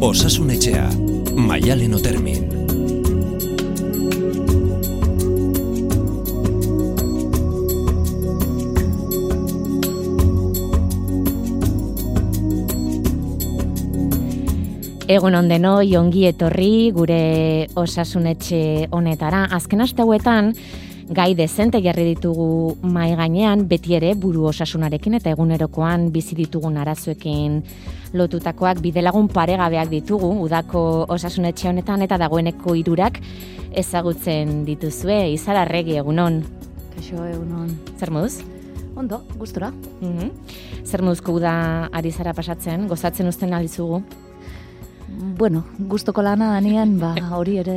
Osasun etxea, maialen otermin. Egun ondeno, ongi etorri gure osasunetxe honetara. Azken aste hauetan, gai dezente jarri ditugu mai gainean, beti ere buru osasunarekin eta egunerokoan bizi ditugun arazoekin lotutakoak bidelagun paregabeak ditugu, udako osasunetxe honetan eta dagoeneko irurak ezagutzen dituzue, izalarregi egunon. Kaixo egunon. Zer moduz? Ondo, gustura. Mm Zer moduzko uda ari zara pasatzen, gozatzen uzten alizugu? Bueno, gustoko lana danian, ba, hori ere...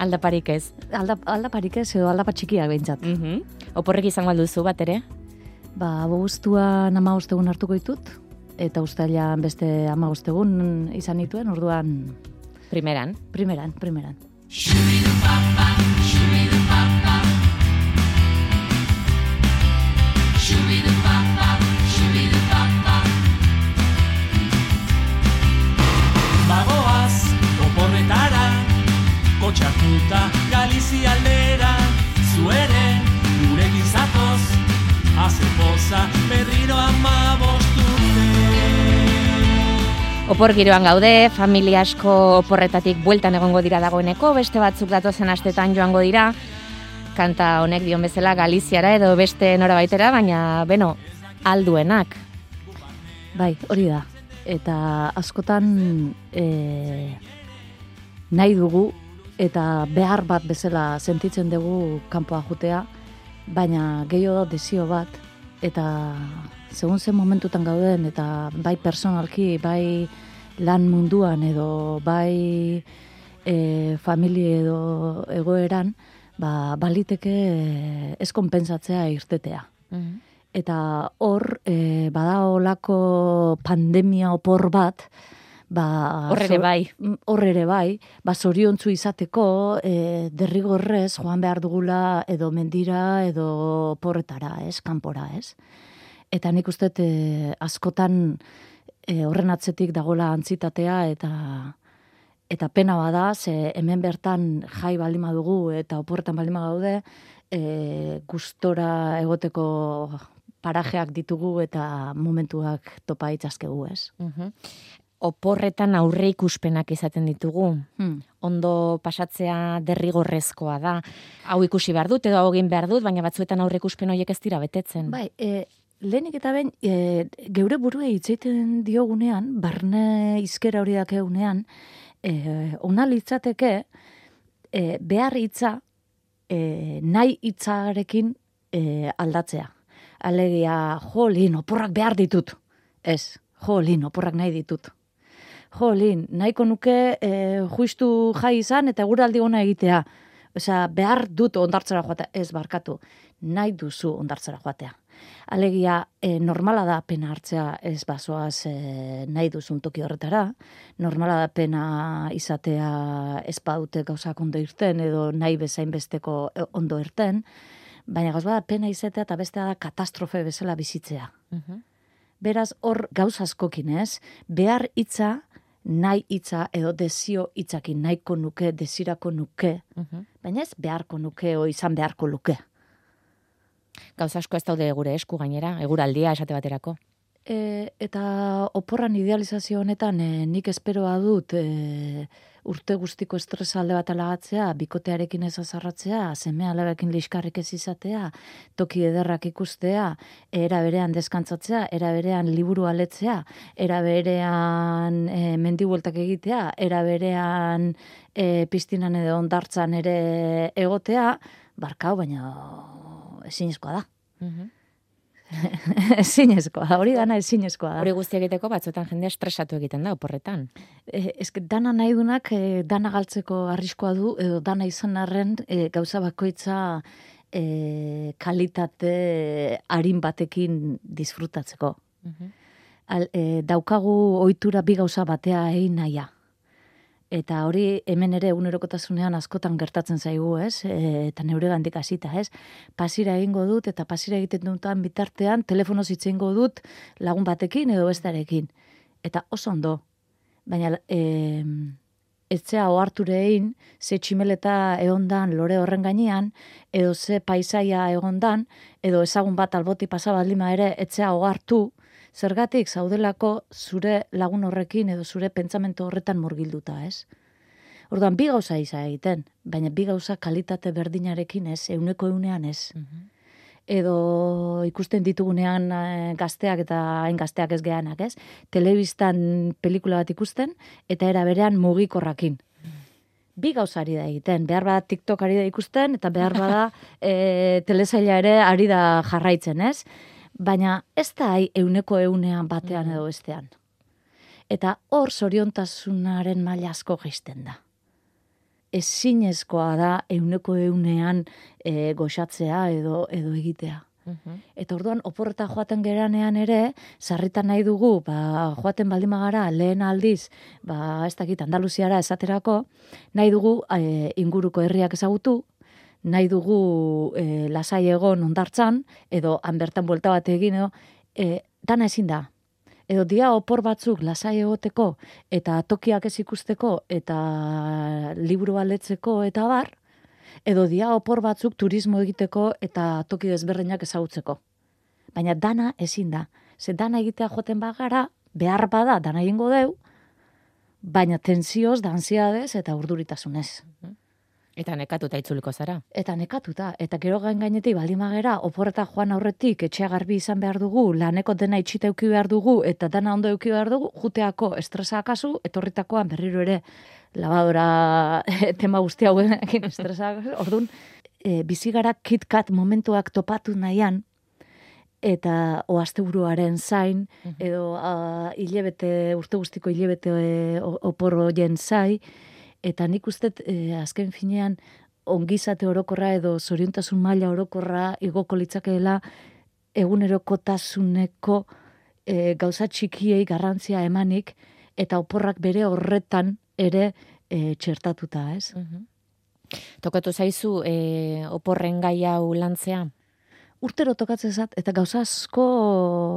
Aldaparik ez. Alda, aldaparik ez, edo aldapa txikiak behintzat. Mm Oporrek izango alduzu bat ere? Ba, boguztua nama ostegun hartuko ditut, eta ustailan beste ama ostegun izan dituen, orduan... Primeran. Primeran, primeran. Bagoaz, kotxatuta Galizia aldera, zuere, gure gizatoz, haze poza, berriro ama. Opor giroan gaude, familia asko oporretatik bueltan egongo dira dagoeneko, beste batzuk datozen astetan joango dira, kanta honek dion bezala Galiziara edo beste norabaitera, baina, beno, alduenak. Bai, hori da. Eta askotan e, nahi dugu eta behar bat bezala sentitzen dugu kanpoa jutea, baina gehiago desio bat, eta segun zen momentutan gauden, eta bai personalki, bai lan munduan edo bai e, familie edo egoeran, ba, baliteke ez konpensatzea irtetea. Eta hor, e, bada olako pandemia opor bat, ba, Hor ere zo- bai. Mm, Hor ere bai, ba, zoriontzu izateko, e, derrigorrez joan behar dugula edo mendira edo porretara, ez, kanpora, ez. Eta nik uste e, askotan e, horren atzetik dagola antzitatea eta eta pena bada, ze hemen bertan jai baldin badugu eta oporretan baldin gaude, e, gustora egoteko parajeak ditugu eta momentuak topa itzazkegu, ez? Mhm. Oporretan aurre ikuspenak izaten ditugu. Hmm. Ondo pasatzea derrigorrezkoa da. Hau ikusi behar dut edo hau egin behar dut, baina batzuetan aurre ikuspen horiek ez dira betetzen. Bai, e, lehenik eta behin, e, geure burue hitzeiten diogunean, barne izkera hori dakeunean, e, ona litzateke, e, behar hitza e, nahi hitzarekin e, aldatzea. Alegia, jo, lin, oporrak behar ditut. Ez, jo, lin, oporrak nahi ditut. Jo, lin, nahiko nuke e, juistu jai izan eta guraldi ona egitea. Osea, behar dut ondartzara joatea. Ez, barkatu, nahi duzu ondartzara joatea. Alegia, e, normala da pena hartzea ez bazoaz e, nahi duzun toki horretara, normala da pena izatea ez badute gauzak ondo irten edo nahi bezain besteko ondo irten, baina gauz bada pena izatea eta bestea da katastrofe bezala bizitzea. Mhm. Beraz, hor gauz askokin ez, behar hitza, nahi hitza edo desio hitzakin nahiko nuke, desirako nuke, Mhm. baina ez beharko nuke o izan beharko luke. Gauza asko ez daude gure esku gainera, eguraldia esate baterako. E, eta oporran idealizazio honetan e, nik esperoa dut e, urte guztiko estresa alde bat alagatzea, bikotearekin ez azarratzea, seme alabekin liskarrik ez izatea, toki ederrak ikustea, era berean deskantzatzea, era berean liburu aletzea, era berean e, mendibueltak egitea, era berean e, piztinan edo ondartzan ere egotea, barkau, baina ezinezkoa da. Mhm. ezinezkoa hori dana ezinezkoa da. Hori guzti egiteko batzuetan jende estresatu egiten da oporretan. E, eske dana nahi dunak e, dana galtzeko arriskoa du edo dana izan arren e, gauza bakoitza e, kalitate arin batekin disfrutatzeko. Mhm. Al, e, daukagu ohitura bi gauza batea egin naia. Eta hori hemen ere unerokotasunean askotan gertatzen zaigu, ez? E, eta neure gandik hasita, ez? Pasira egingo dut eta pasira egiten dutan bitartean telefonoz hitz dut lagun batekin edo bestarekin. Eta oso ondo. baina e, etzea oharture egin, ze tximeleta egondan lore horren gainean, edo ze paisaia egondan, edo ezagun bat alboti pasa baldima ere, etzea ohartu, zergatik zaudelako zure lagun horrekin edo zure pentsamentu horretan murgilduta, ez? Orduan, bi gauza iza egiten, baina bi gauza kalitate berdinarekin ez, euneko eunean ez. Edo ikusten ditugunean eh, gazteak eta hain gazteak ez geanak, ez? Telebistan pelikula bat ikusten, eta era berean mugikorrakin. Bi gauza ari da egiten, behar bada TikTok ari da ikusten, eta behar bada e, telesaila ere ari da jarraitzen, ez? Baina ez da hai euneko eunean batean edo bestean. Eta hor zoriontasunaren maila asko geisten da. Ezinezkoa da euneko eunean e, goxatzea edo edo egitea. Eta orduan oporreta joaten geranean ere, sarritan nahi dugu, ba, joaten baldin bagara lehen aldiz, ba, ez dakit Andaluziara esaterako, nahi dugu e, inguruko herriak ezagutu, nahi dugu e, lasai egon ondartzan, edo han bertan buelta bat egin, edo, e, dana ezin da. Edo dia opor batzuk lasai egoteko, eta tokiak ez ikusteko, eta liburu aletzeko, eta bar, edo dia opor batzuk turismo egiteko eta toki desberdinak ezagutzeko. Baina dana ezin da. Ze dana egitea joaten bagara, behar bada dana egingo deu, baina tensioz, da ansiadez eta urduritasunez. Eta nekatuta itzuliko zara. Eta nekatuta, eta gero gain gainetik baldin magera, oporreta joan aurretik, etxea garbi izan behar dugu, laneko dena itxita euki behar dugu, eta dana ondo euki behar dugu, juteako estresa akazu, etorritakoan berriro ere labadora tema guzti hauekin estresa akazu. Orduan, e, bizi gara kitkat momentuak topatu nahian, eta oasteburuaren zain, edo a, hilebete, urte guztiko hilebete e, o- opor hoien zai, eta nik uste e, azken finean ongizate orokorra edo zoriontasun maila orokorra igoko litzakeela egunerokotasuneko e, gauza txikiei garrantzia emanik eta oporrak bere horretan ere e, txertatuta, ez? Tokatu zaizu e, oporren gai hau lantzea? Urtero tokatzen zat, eta gauza asko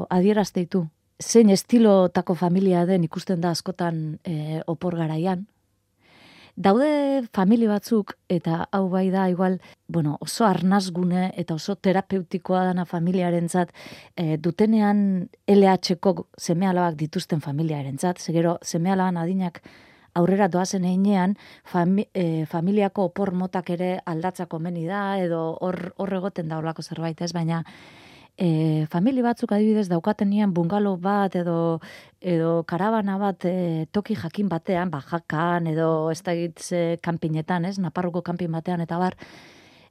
adierazte ditu. Zein estilotako familia den ikusten da askotan e, opor garaian. Daude familia batzuk, eta hau bai da, igual, bueno, oso arnazgune eta oso terapeutikoa dana familiarentzat, e, dutenean LH-ko seme alabak dituzten familiarentzat, zegero seme alaban adinak aurrera doazen einean, fami, e, familiako opor motak ere aldatzako meni da, edo hor, hor egoten da olako zerbait, ez, baina e, famili batzuk adibidez daukatenean bungalo bat edo edo karabana bat e, toki jakin batean, bajakan edo ez da ze kanpinetan, ez, Naparroko kanpin batean eta bar,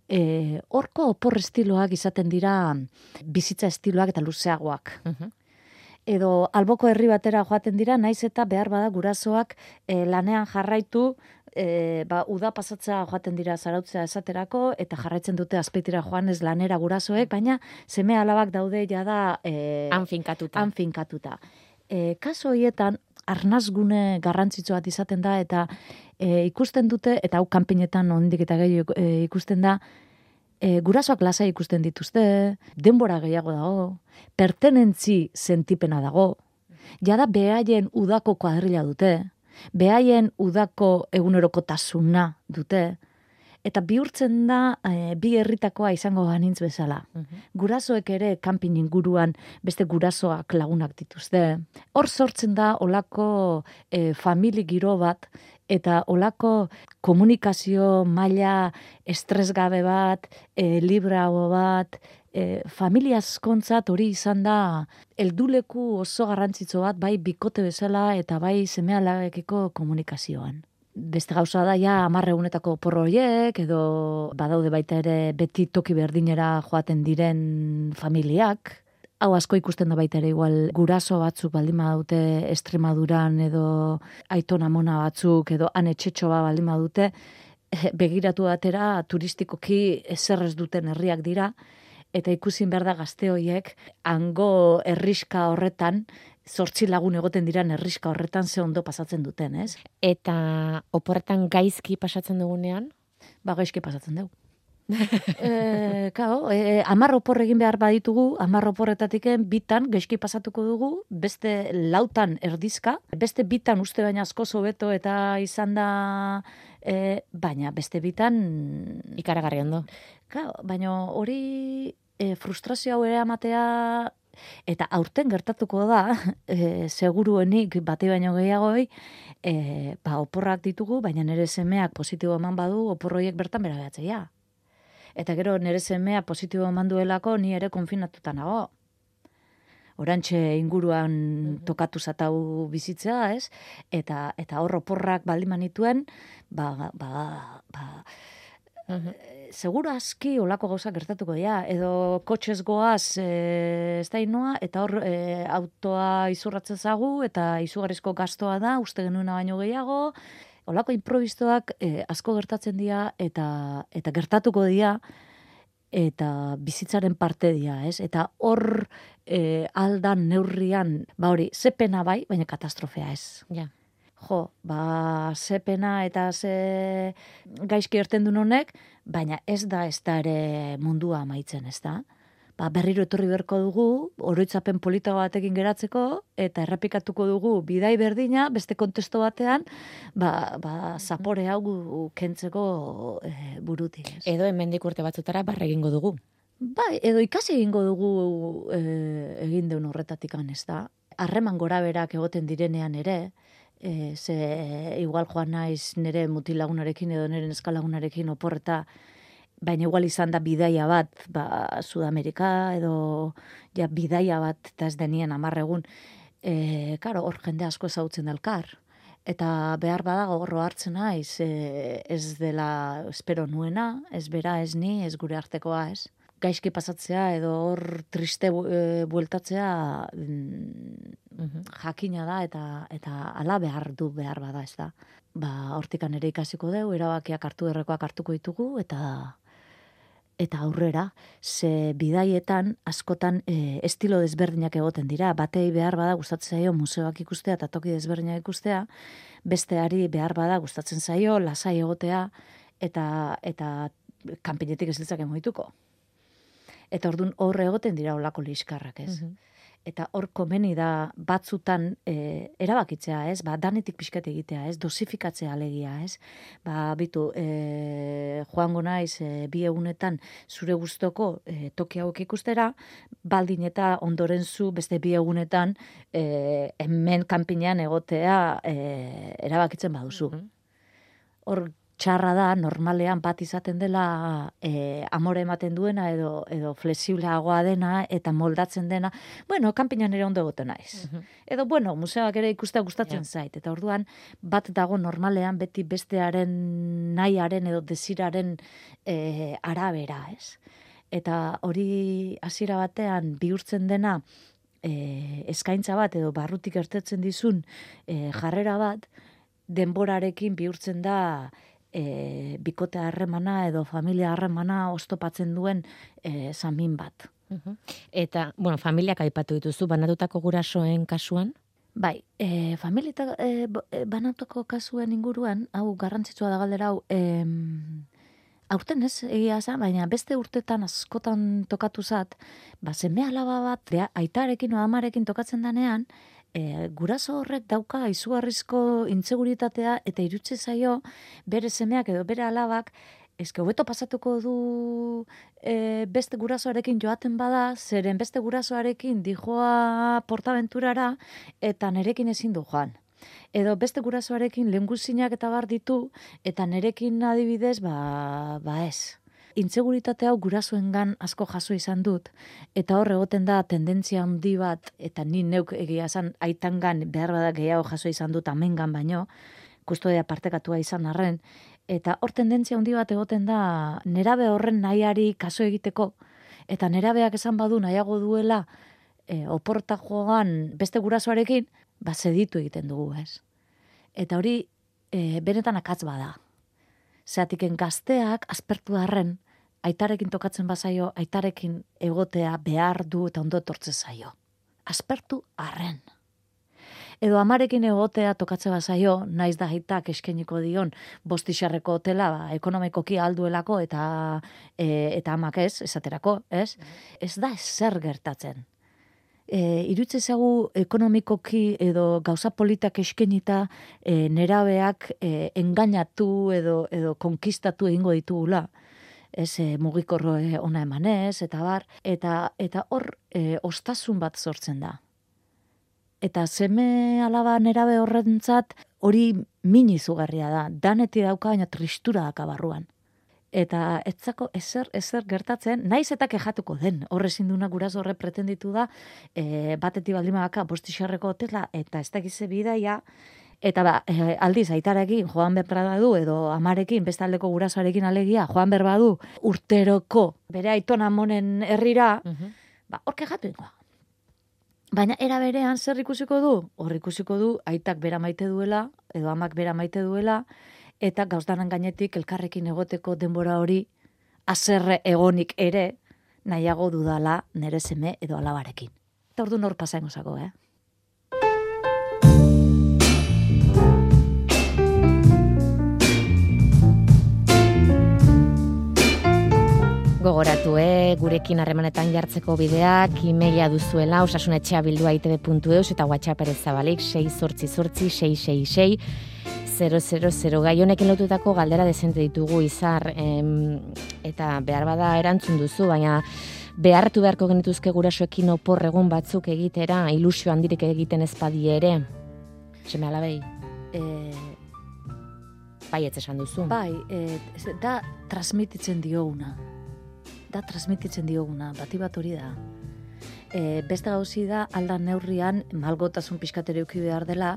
e, horko opor estiloak izaten dira bizitza estiloak eta luzeagoak. Edo alboko herri batera joaten dira, naiz eta behar bada gurasoak e, lanean jarraitu, e, ba, uda pasatzea joaten dira zarautzea esaterako, eta jarraitzen dute azpeitira joan ez lanera gurasoek, baina seme alabak daude jada e, Han finkatuta. han finkatuta. E, kaso horietan, arnazgune garrantzitsu bat izaten da, eta e, ikusten dute, eta hau kanpinetan ondik eta gehiago e, ikusten da, e, gurasoak lasai ikusten dituzte, denbora gehiago dago, pertenentzi sentipena dago, jada behaien udako kuadrilla dute, behaien udako egunerokotasuna dute, eta bihurtzen da e, bi herritakoa izango banintz bezala. Gurasoek ere kanpin inguruan beste gurasoak lagunak dituzte. Hor sortzen da olako e, famili giro bat eta olako komunikazio maila estresgabe bat, e, librago bat, e, familia askontzat hori izan da helduleku oso garrantzitsu bat bai bikote bezala eta bai semealabekiko komunikazioan. Beste gauza da ja hamar egunetako porro edo badaude baita ere beti toki berdinera joaten diren familiak. Hau asko ikusten da baita ere igual guraso batzuk baldin badute Estremaduran edo aiton amona batzuk edo han etxetxo bat baldin badute begiratu batera turistikoki ezer ez duten herriak dira eta ikusin behar da gazte horiek hango herriska horretan zortzi lagun egoten diran herriska horretan ze ondo pasatzen duten, ez? Eta oporretan gaizki pasatzen dugunean? Ba, gaizki pasatzen dugu. e, kao, e, amar opor egin behar baditugu, amar oporretatiken bitan geski pasatuko dugu, beste lautan erdizka, beste bitan uste baina asko hobeto eta izan da, e, baina beste bitan... Ikaragarri ondo. Kao, baina hori e, frustrazio hau ere amatea eta aurten gertatuko da, e, seguruenik bate baino gehiagoi, e, ba, oporrak ditugu, baina nire semeak positibo eman badu, oporroiek bertan bera behatzea eta gero nire semea positibo eman duelako ni ere konfinatuta nago. Orantxe inguruan mhm. tokatu zatau bizitzea, ez? Eta eta hor oporrak baldin manituen, ba ba ba eh, seguro aski olako gauza gertatuko dira edo kotxez goaz e, ez da inoa, eta hor e, autoa izurratzen zagu eta izugarrizko gastoa da uste genuena baino gehiago olako improvistoak e, asko gertatzen dira eta eta gertatuko dira eta bizitzaren parte dira, ez? Eta hor e, aldan neurrian, ba hori, zepena bai, baina katastrofea ez. Ja. Jo, ba, zepena eta ze gaizki erten duen honek, baina ez da ez da ere mundua amaitzen, ez da? ba, berriro etorri berko dugu, oroitzapen polita batekin geratzeko, eta errepikatuko dugu bidai berdina, beste kontesto batean, ba, ba zapore hau kentzeko e, burutik. Ez. Edo hemendik urte batzutara barra egingo dugu. Bai, edo ikasi egingo dugu e, egin deun horretatik ez da. Harreman gora berak egoten direnean ere, e, ze igual joan naiz nire mutilagunarekin edo nire neskalagunarekin oporreta, baina igual izan da bidaia bat, ba, Sudamerika edo ja, bidaia bat, eta ez denien amarregun, e, karo, hor jende asko ezautzen delkar. Eta behar badago horro hartzen naiz, e, ez dela espero nuena, ez bera, ez ni, ez gure artekoa, ez. Gaizki pasatzea edo hor triste e, bueltatzea mm, jakina da eta eta ala behar du behar bada, ez da. Ba, hortikan ere ikasiko dugu, erabakiak hartu errekoak hartuko ditugu, eta eta aurrera, ze bidaietan askotan e, estilo desberdinak egoten dira, batei behar bada gustatzen zaio museoak ikustea eta toki desberdinak ikustea, besteari behar bada gustatzen zaio lasai egotea eta eta kanpinetik ez ditzake moituko. Eta ordun horre egoten dira olako liskarrak, ez? Mhm eta hor komeni da batzutan e, erabakitzea, ez? Ba, danetik pixkat egitea, ez? Dosifikatzea alegia, ez? Ba, bitu, e, joango naiz e, bi egunetan zure gustoko e, toki hauek ikustera, baldin eta ondoren zu beste bi egunetan e, hemen kanpinean egotea e, erabakitzen baduzu. Mhm. Hor, txarra da normalean bat izaten dela e, amore ematen duena edo edo flexibleagoa dena eta moldatzen dena. Bueno, kanpinan ere ondo egoten naiz. Mhm. Edo bueno, museoak ere ikustea gustatzen zait eta orduan bat dago normalean beti bestearen nahiaren edo desiraren e, arabera, ez? Eta hori hasiera batean bihurtzen dena e, eskaintza bat edo barrutik ertetzen dizun e, jarrera bat denborarekin bihurtzen da e, bikote harremana edo familia harremana ostopatzen duen e, samin bat. Eta, bueno, familiak aipatu dituzu, banatutako gurasoen kasuan? Bai, e, familia e, e, banatutako kasuen inguruan, hau garrantzitsua da galdera hau, e, aurten ez, egia za, baina beste urtetan askotan tokatu zat, ba, zeme alaba bat, bea, aitarekin o amarekin tokatzen danean, e, guraso horrek dauka izugarrizko intzeguritatea eta irutze zaio bere semeak edo bere alabak eske hobeto pasatuko du e, beste gurasoarekin joaten bada, zeren beste gurasoarekin dijoa portaventurara eta nerekin ezin du joan. Edo beste gurasoarekin lenguzinak eta bar ditu eta nerekin adibidez ba, ba ez intseguritate hau gurasoengan asko jaso izan dut. Eta hor egoten da tendentzia handi bat eta ni neuk egia izan aitangan behar bada gehiago jaso izan dut amengan baino kustodia partekatua izan arren. Eta hor tendentzia handi bat egoten da nerabe horren nahiari kaso egiteko. Eta nerabeak esan badu nahiago duela e, oporta joan beste gurasoarekin ba seditu egiten dugu ez? Eta hori e, benetan akatz bada. Zeatiken gazteak aspertu darren, aitarekin tokatzen bazaio, aitarekin egotea behar du eta ondo etortze zaio. Aspertu arren. Edo amarekin egotea tokatze bazaio, naiz da hitak eskeniko dion bostixarreko hotela, ba, ekonomikoki alduelako eta e, eta amak ez, esaterako, ez? Ez da zer gertatzen. E, irutze zagu ekonomikoki edo gauza politak eskenita e, nerabeak e, engainatu edo, edo konkistatu egingo ditugula ez e, mugikorro e, ona emanez, eta bar, eta, eta hor e, ostasun bat sortzen da. Eta zeme alaba nerabe horrentzat hori min izugarria da, daneti dauka baina tristura daka barruan. Eta etzako ezer, ezer gertatzen, naiz eta kejatuko den, horre zinduna guraz horre pretenditu da, e, bateti baldima baka bostixarreko hotela, eta ez dakize bidaia, Eta ba, e, aldiz, aitarekin joan berra du, edo amarekin, bestaldeko gurasoarekin alegia, joan berba du, urteroko, bere aitona monen herrira, Mhm. ba, orke jatu ingoa. Baina era berean zer ikusiko du? Hor ikusiko du aitak bera maite duela, edo amak bera maite duela, eta gauzdanan gainetik elkarrekin egoteko denbora hori azerre egonik ere nahiago dudala nere seme edo alabarekin. Eta ordu nor pasaino zago, eh? Gogoratu, eh, gurekin harremanetan jartzeko bideak, imeia duzuela, osasunetxea bildua itb.eus eta WhatsApp ere zabalik, 6 sortzi sortzi, 666, 000 gai honekin lotutako galdera dezente ditugu izar, em, eta behar bada erantzun duzu, baina behartu beharko genituzke gurasoekin opor egun batzuk egitera, ilusio handirik egiten ezpadi ere. Seme alabei, E, baietz esan duzu. bai, e, da transmititzen dioguna. Da transmititzen dioguna, bati bat hori da. E, beste gauzi da, aldan neurrian, malgotasun pixkatero euki behar dela,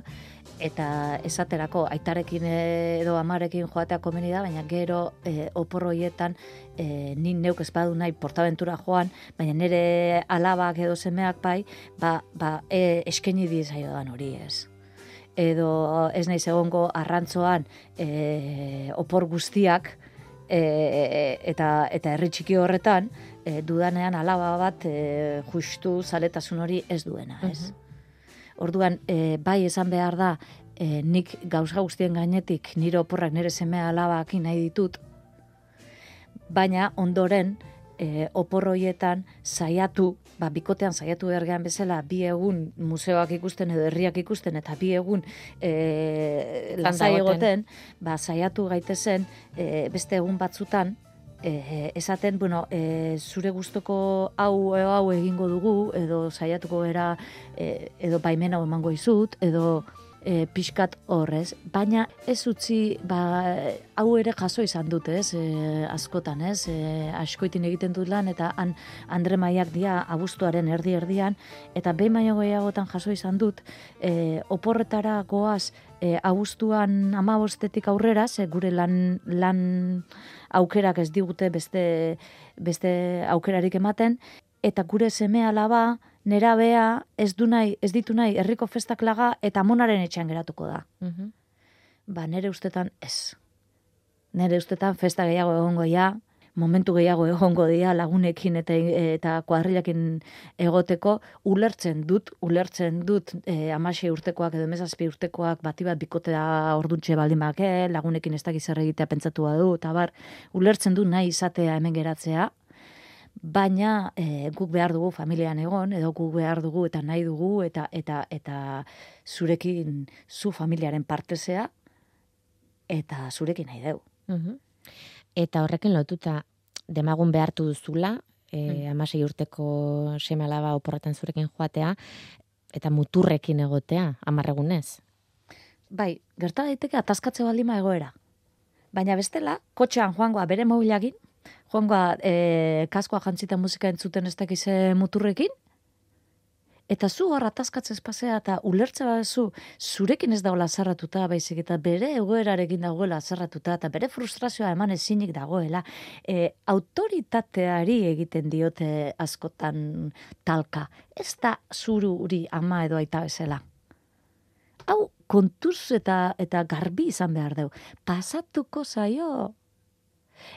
eta esaterako, aitarekin edo amarekin joatea komeni da, baina gero e, opor horietan e, ni neuk ez badu nahi portaventura joan, baina nire alabak edo semeak bai, ba, ba e, eskeni dizaio dan hori ez edo ez naiz egongo arrantzoan e, opor guztiak e, eta eta herri txiki horretan e, dudanean alaba bat e, justu zaletasun hori ez duena, ez? Orduan, e, bai esan behar da, e, nik gauza guztien gainetik nire oporrak nire semea alabakin nahi ditut, baina ondoren e, opor horietan saiatu, ba, bikotean saiatu behar gehan bezala, bi egun museoak ikusten edo herriak ikusten, eta bi egun e, lasai egoten. egoten, ba, saiatu gaitezen e, beste egun batzutan, e, esaten, bueno, e, zure gustoko hau hau egingo dugu, edo saiatuko era e, edo baimen hau emango izut, edo e, pixkat horrez, baina ez utzi, ba, hau ere jaso izan dut, ez, e, askotan, ez, e, askoitin egiten dut lan, eta han Andre Maiak dia abuztuaren erdi-erdian, eta behin baino gehiagotan jaso izan dut, e, oporretara goaz, e, abuztuan amabostetik aurrera, ze gure lan, lan aukerak ez digute beste, beste aukerarik ematen, eta gure seme alaba, nerabea, ez du nahi, ez ditu nahi, herriko festak laga, eta amonaren etxean geratuko da. Mhm. Ba, nere ustetan ez. Nere ustetan festa gehiago egongo ja, momentu gehiago egongo dira lagunekin eta eta kuadrilakin egoteko ulertzen dut, ulertzen dut e, amasei urtekoak edo emezazpi urtekoak bati bat bikotea orduntxe baldin bake, lagunekin ez dakiz zer egitea pentsatu du, eta bar, ulertzen du nahi izatea hemen geratzea, baina e, guk behar dugu familian egon, edo guk behar dugu eta nahi dugu, eta eta eta zurekin zu familiaren partezea, eta zurekin nahi dugu. Mhm. Eta horrekin lotuta demagun behartu duzula, e, Mm. amasei urteko seme alaba oporretan zurekin joatea, eta muturrekin egotea, amarregunez. Bai, gerta daiteke ataskatze baldima egoera. Baina bestela, kotxean joangoa bere mobilagin, joangoa e, kaskoa jantzita musika entzuten ez dakize muturrekin, eta zu hor ataskatzez pasea eta ulertze baduzu zurekin ez dagoela zerratuta, baizik eta bere egoerarekin dagoela zerratuta, eta bere frustrazioa eman ezinik dagoela, e, autoritateari egiten diote askotan talka. Ez da zururi ama edo aita bezala hau kontuz eta eta garbi izan behar deu. Pasatuko zaio.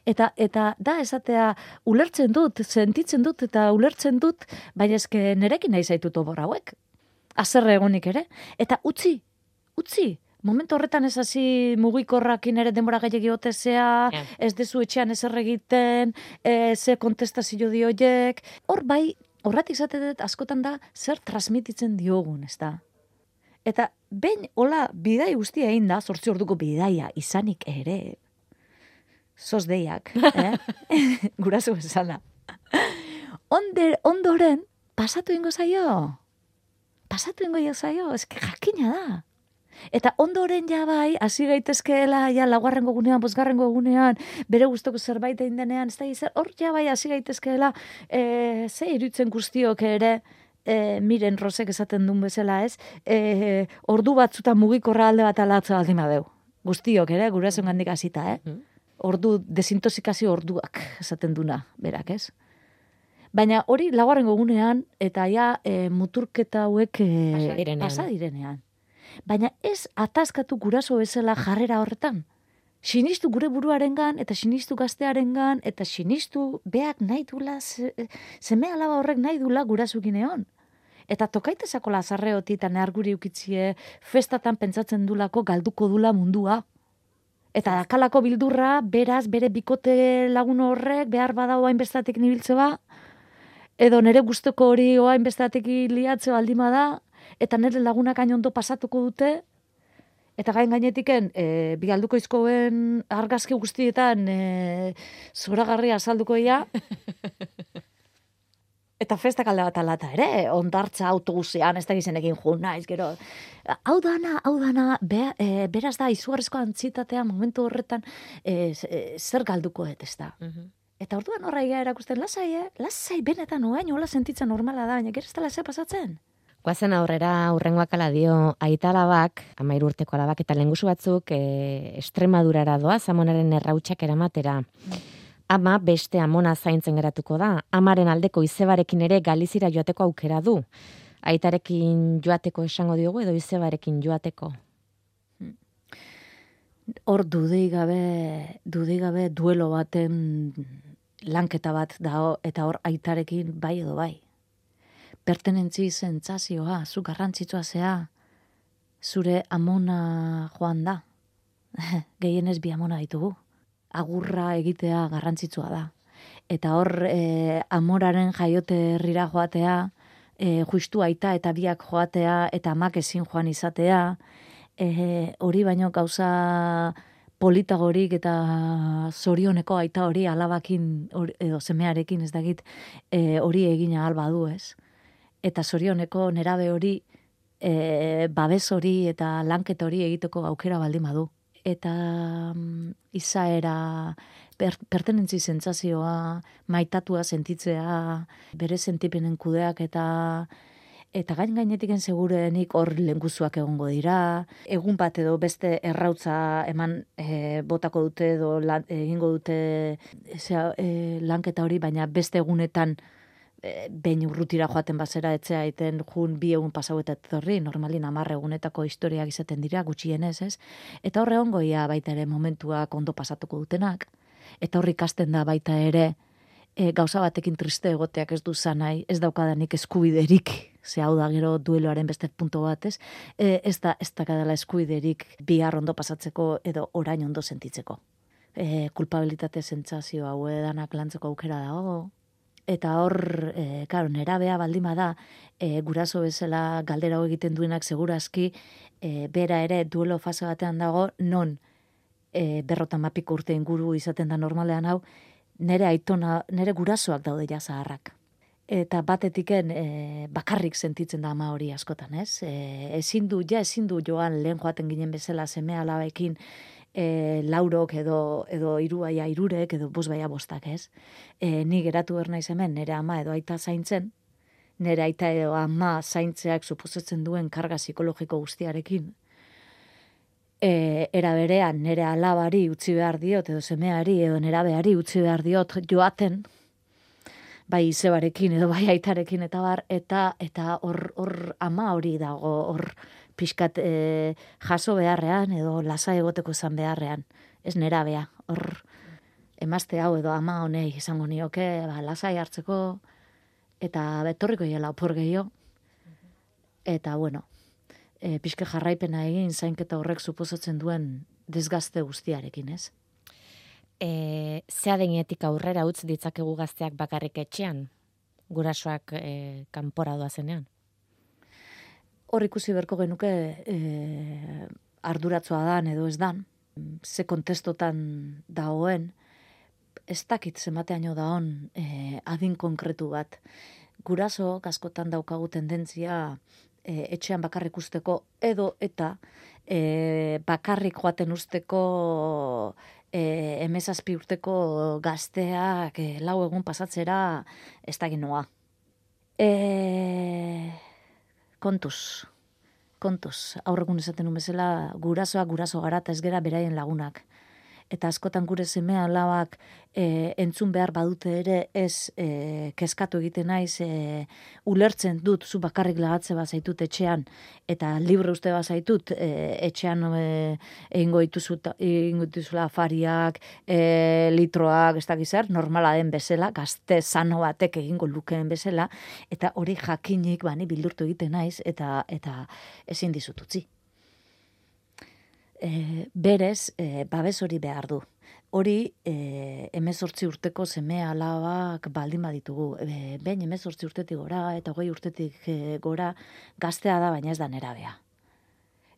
Eta, eta da esatea ulertzen dut, sentitzen dut eta ulertzen dut, baina eske nerekin nahi zaitut obor hauek. azerre egonik ere. Eta utzi, utzi, momentu horretan ez hasi mugikorrakin ere denbora gehiagi otezea, Ja. ez dezu etxean ezer egiten, e, ze kontestazio dioiek, hor bai, horretik zate dut askotan da zer transmititzen diogun, ez da? Eta behin hola bidai guztia egin da, zortzi orduko bidaia izanik ere, sos deiak, eh? guraso esana. Onder, ondoren, pasatu ingo zaio. Pasatu ingo zaio, eske jakina da. Eta ondoren ja bai, hasi gaitezkeela, ja laugarrengo gunean, bosgarrengo gunean, bere gustoko zerbait egin denean, ez da zer, hor ja bai hasi gaitezkeela, e, ze irutzen guztiok ere, e, miren rosek esaten duen bezala ez, e, ordu batzutan mugikorra alde bat alatza baldin badeu. Guztiok ere, gurasoen gandik hasita, eh? Mhm. Ordu, desintoxikazio orduak esaten duna, berak, ez? Baina hori laugarrengo gunean, eta ja e, muturketa hauek e, Pasa direnean. Baina ez ataskatu guraso bezala jarrera horretan. Sinistu gure buruarengan eta sinistu gaztearengan eta sinistu beak nahi dula ze, seme alaba horrek nahi dula gurasukin egon. Eta tokaitezako lazarreoti eta neharguri ukitzie festatan pentsatzen dulako galduko dula mundua. Eta dakalako bildurra, beraz, bere bikote lagun horrek, behar badao hainbestatik nibiltze ba, edo nere gustoko hori oain bestatik liatze baldima da, eta nire lagunak hain ondo pasatuko dute, eta gain gainetiken, e, bigalduko izkoen argazki guztietan e, zoragarria azalduko ia, eta festak alde bat alata ere, ondartza autobusean, ez da gizenekin jo naiz, gero, hau dana, hau dana, be, e, beraz da, izugarrizko antzitatea momentu horretan, e, e, zer galduko et, ez da. Mhm. Eta orduan horra erakusten, lasai, eh? Lasai, benetan, oain, hola sentitzen normala da, baina gero ez da lasai pasatzen. Guazen aurrera urrengoak ala dio aita alabak, amairu urteko alabak eta lengusu batzuk e, Estremadurara doa zamonaren errautsak eramatera. Ama beste amona zaintzen geratuko da, amaren aldeko izebarekin ere galizira joateko aukera du. Aitarekin joateko esango diogu edo izebarekin joateko. Hor dudei gabe, dudei gabe duelo baten lanketa bat da eta hor aitarekin bai edo bai. Pertenentzi sentsazioa, zu garrantzitsua zea, zure amona joan da. Gehienez bi amona ditugu. Agurra egitea garrantzitsua da. Eta hor e, amoraren jaiote herrira joatea, e, justu aita eta biak joatea eta amak ezin joan izatea, e, hori baino gauza politagorik eta zorioneko aita hori alabakin hori- edo semearekin ez dakit e, hori egina alba du ez. Eta zorioneko nerabe hori e, babes hori eta lanketa hori egiteko aukera baldin badu. Eta mm, izaera, per, pertenentzi sentsazioa, maitatua sentitzea, bere sentipenen kudeak eta eta gain gainetiken segurenik hor lenguzuak egongo dira, egun bat edo beste errautza eman e, botako dute edo lan, egingo dute zea, e, lanketa hori, baina beste egunetan e, behin urrutira joaten bazera etzea iten jun bi egun pasau eta etorri, normalin amarre egunetako historiak izaten dira, gutxienez, ez? Eta horre ongo ia baita ere momentuak ondo pasatuko dutenak, eta horri ikasten da baita ere, e, gauza batekin triste egoteak ez du zanai, ez daukadanik eskubiderik, ze hau da gero dueloaren beste punto bat, ez? E, ez da, ez dakadala eskubiderik bihar ondo pasatzeko edo orain ondo sentitzeko. E, kulpabilitate sentsazio hau edanak lantzeko aukera dago, eta hor, e, karo, nerabea baldin bada, e, guraso bezala galdera egiten duenak segurazki, e, bera ere duelo fase batean dago, non e, berrotan mapiko urte inguru izaten da normalean hau, nere aitona, nere gurasoak daude ja zaharrak. Eta batetiken e, bakarrik sentitzen da ama hori askotan, ez? E, ezin du, ja ezin du joan lehen joaten ginen bezala seme alabekin e, laurok edo, edo iruaia irurek edo bos baia bostak, ez? E, ni geratu behar naiz hemen, nere ama edo aita zaintzen, nere aita edo ama zaintzeak suposatzen duen karga psikologiko guztiarekin, e, era berean nere alabari utzi behar diot edo semeari edo nerabeari utzi behar diot joaten bai izebarekin edo bai aitarekin eta bar eta eta hor hor ama hori dago hor pixkat e, jaso beharrean edo lasa egoteko izan beharrean ez nerabea hor emazte hau edo ama honei izango nioke ba, lasai hartzeko eta betorriko hiela opor gehiago Eta, bueno, e, pixke jarraipena egin zainketa horrek suposatzen duen desgazte guztiarekin, ez? E, zea denietik aurrera utz ditzakegu gazteak bakarrik etxean, gurasoak e, kanpora doazenean. Hor ikusi berko genuke e, arduratzua dan edo ez dan, ze kontestotan dagoen, ez dakit zemateaino da hon e, adin konkretu bat. Guraso, askotan daukagu tendentzia e, etxean bakarrik usteko edo eta e, bakarrik joaten usteko e, emezazpi urteko gazteak e, lau egun pasatzera ez da ginoa. E, kontuz, kontuz, aurregun esaten numezela gurasoak guraso gara eta ez gera beraien lagunak eta askotan gure semea alabak e, entzun behar badute ere ez e, keskatu egiten naiz e, ulertzen dut zu bakarrik lagatze bat zaitut etxean eta libre uste bat zaitut e, etxean e, egingo dituzula fariak e, litroak ez dakizar, normala den bezala gazte sano batek egingo lukeen bezala eta hori jakinik bani bildurtu egiten naiz eta eta ezin dizututzi e, berez e, babes hori behar du. Hori e, emezortzi urteko seme alabak baldin baditugu. E, ben emezortzi urtetik gora eta hogei urtetik e, gora gaztea da baina ez da nerabea.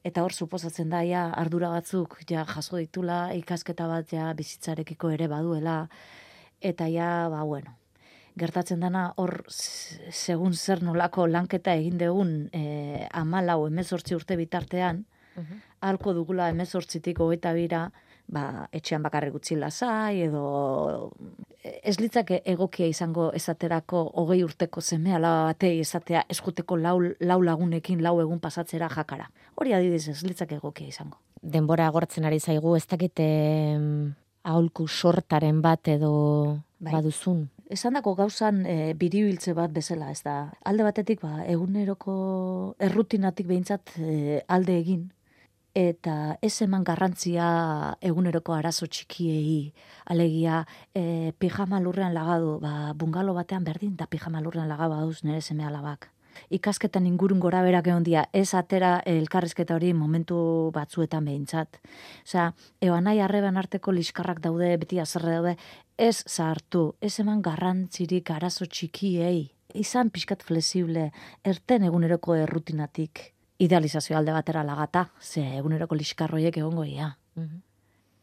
Eta hor suposatzen da ja ardura batzuk ja jaso ditula ikasketa bat ja bizitzarekiko ere baduela eta ja ba bueno gertatzen dana hor segun zer nolako lanketa egin degun eh 14 emezortzi urte bitartean -huh. Alko dugula emezortzitik hogeita bira, ba, etxean bakarrik utzi lasai, edo ez litzake egokia izango esaterako hogei urteko semea laba batei esatea eskuteko lau, lau lagunekin lau egun pasatzera jakara. Hori adidiz ez litzake egokia izango. Denbora agortzen ari zaigu, ez dakite aholku sortaren bat edo bai. baduzun. Esan dako gauzan e, biribiltze bat bezala, ez da. Alde batetik, ba, eguneroko errutinatik behintzat e, alde egin, eta ez eman garrantzia eguneroko arazo txikiei, alegia e, pijama lurrean lagadu, ba, bungalo batean berdin, da pijama lurrean lagaba duz nire seme alabak. Ikasketan ingurun gora berak egon dia, ez atera elkarrizketa hori momentu batzuetan behintzat. Osea, eban nahi arreban arteko liskarrak daude, beti azerre daude, ez zahartu, ez eman garrantzirik arazo txikiei, izan pixkat flexible, erten eguneroko errutinatik idealizazio alde batera lagata, ze eguneroko liskarroiek egongo ia. Mhm.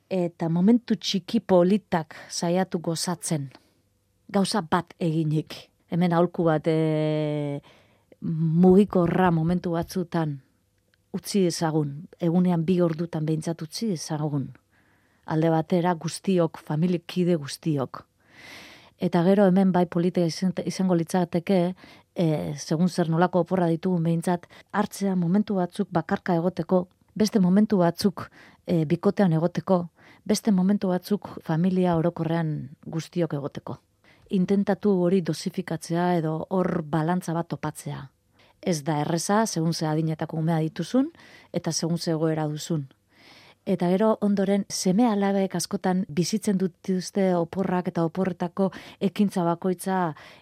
Eta momentu txiki politak saiatu gozatzen, gauza bat eginik. Hemen aholku bat e, mugikorra momentu batzutan utzi ezagun, egunean bi ordutan behintzat utzi ezagun. Alde batera guztiok, familikide guztiok. Eta gero hemen bai politika izango litzateke, e, segun zer nolako oporra ditugun behintzat, hartzea momentu batzuk bakarka egoteko, beste momentu batzuk e, bikotean egoteko, beste momentu batzuk familia orokorrean guztiok egoteko. Intentatu hori dosifikatzea edo hor balantza bat topatzea. Ez da erreza, segun ze adinetako umea dituzun, eta segun ze egoera duzun eta gero ondoren seme alabek askotan bizitzen dituzte oporrak eta oporretako ekintza bakoitza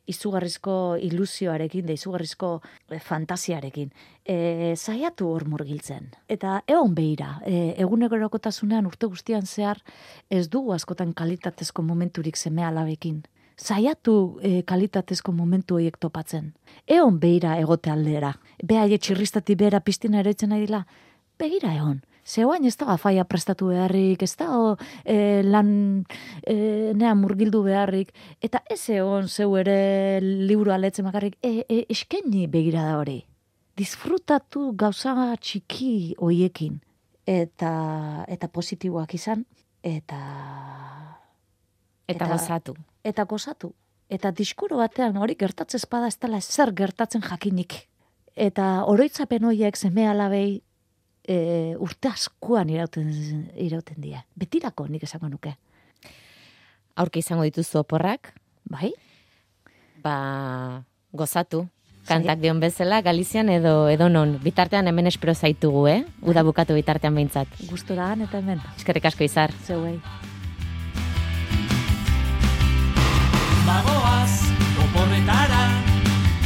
izugarrizko ilusioarekin da izugarrizko e, fantasiarekin. E, zaiatu hor murgiltzen. Eta egon behira, e, egunerokotasunean urte guztian zehar ez dugu askotan kalitatezko momenturik seme alabekin. Zaiatu e, kalitatezko momentu horiek topatzen. Eon behira egote aldera. Beha txirristati bera piztina eroitzen nahi dila. Begira egon. Zeuain ez da faia prestatu beharrik, ez da o, e, lan e, nea murgildu beharrik, eta ez egon zeu ere liburu aletzen makarrik, e, e, eskeni begira da hori. Disfrutatu gauza txiki hoiekin, eta, eta positiboak izan, eta... Eta gozatu. Eta gozatu. Eta diskuro batean hori gertatzen espada ez dela zer gertatzen jakinik. Eta oroitzapen horiek zeme alabei e, urte askoan irauten, irauten dira. Betirako nik esango nuke. Aurki izango dituzu oporrak? Bai. Ba, gozatu. Kantak dion bezala, Galizian edo edo non. Bitartean hemen espero zaitugu, eh? Uda bukatu bitartean behintzat. Gustora eta hemen. Eskerrik asko izar. Zeuei. Bagoaz, oporretara,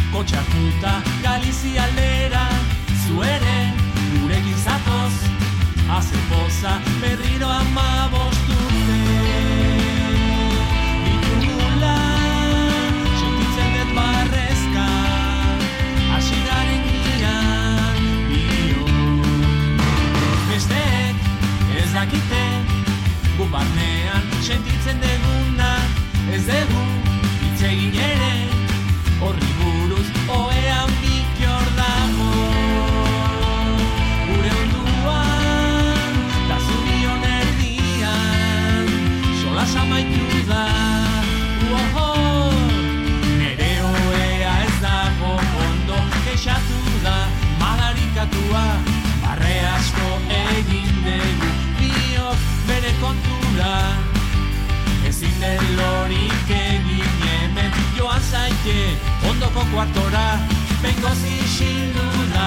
kotxatuta Galizia aldera, zuere gurekin zatoz Haze poza berriro ama bosturte Ditugula sentitzen dut barrezka Hasi garen gian bio Besteek ez dakite gu barnean sentitzen deguna Ez dugu hitz Asi Shinu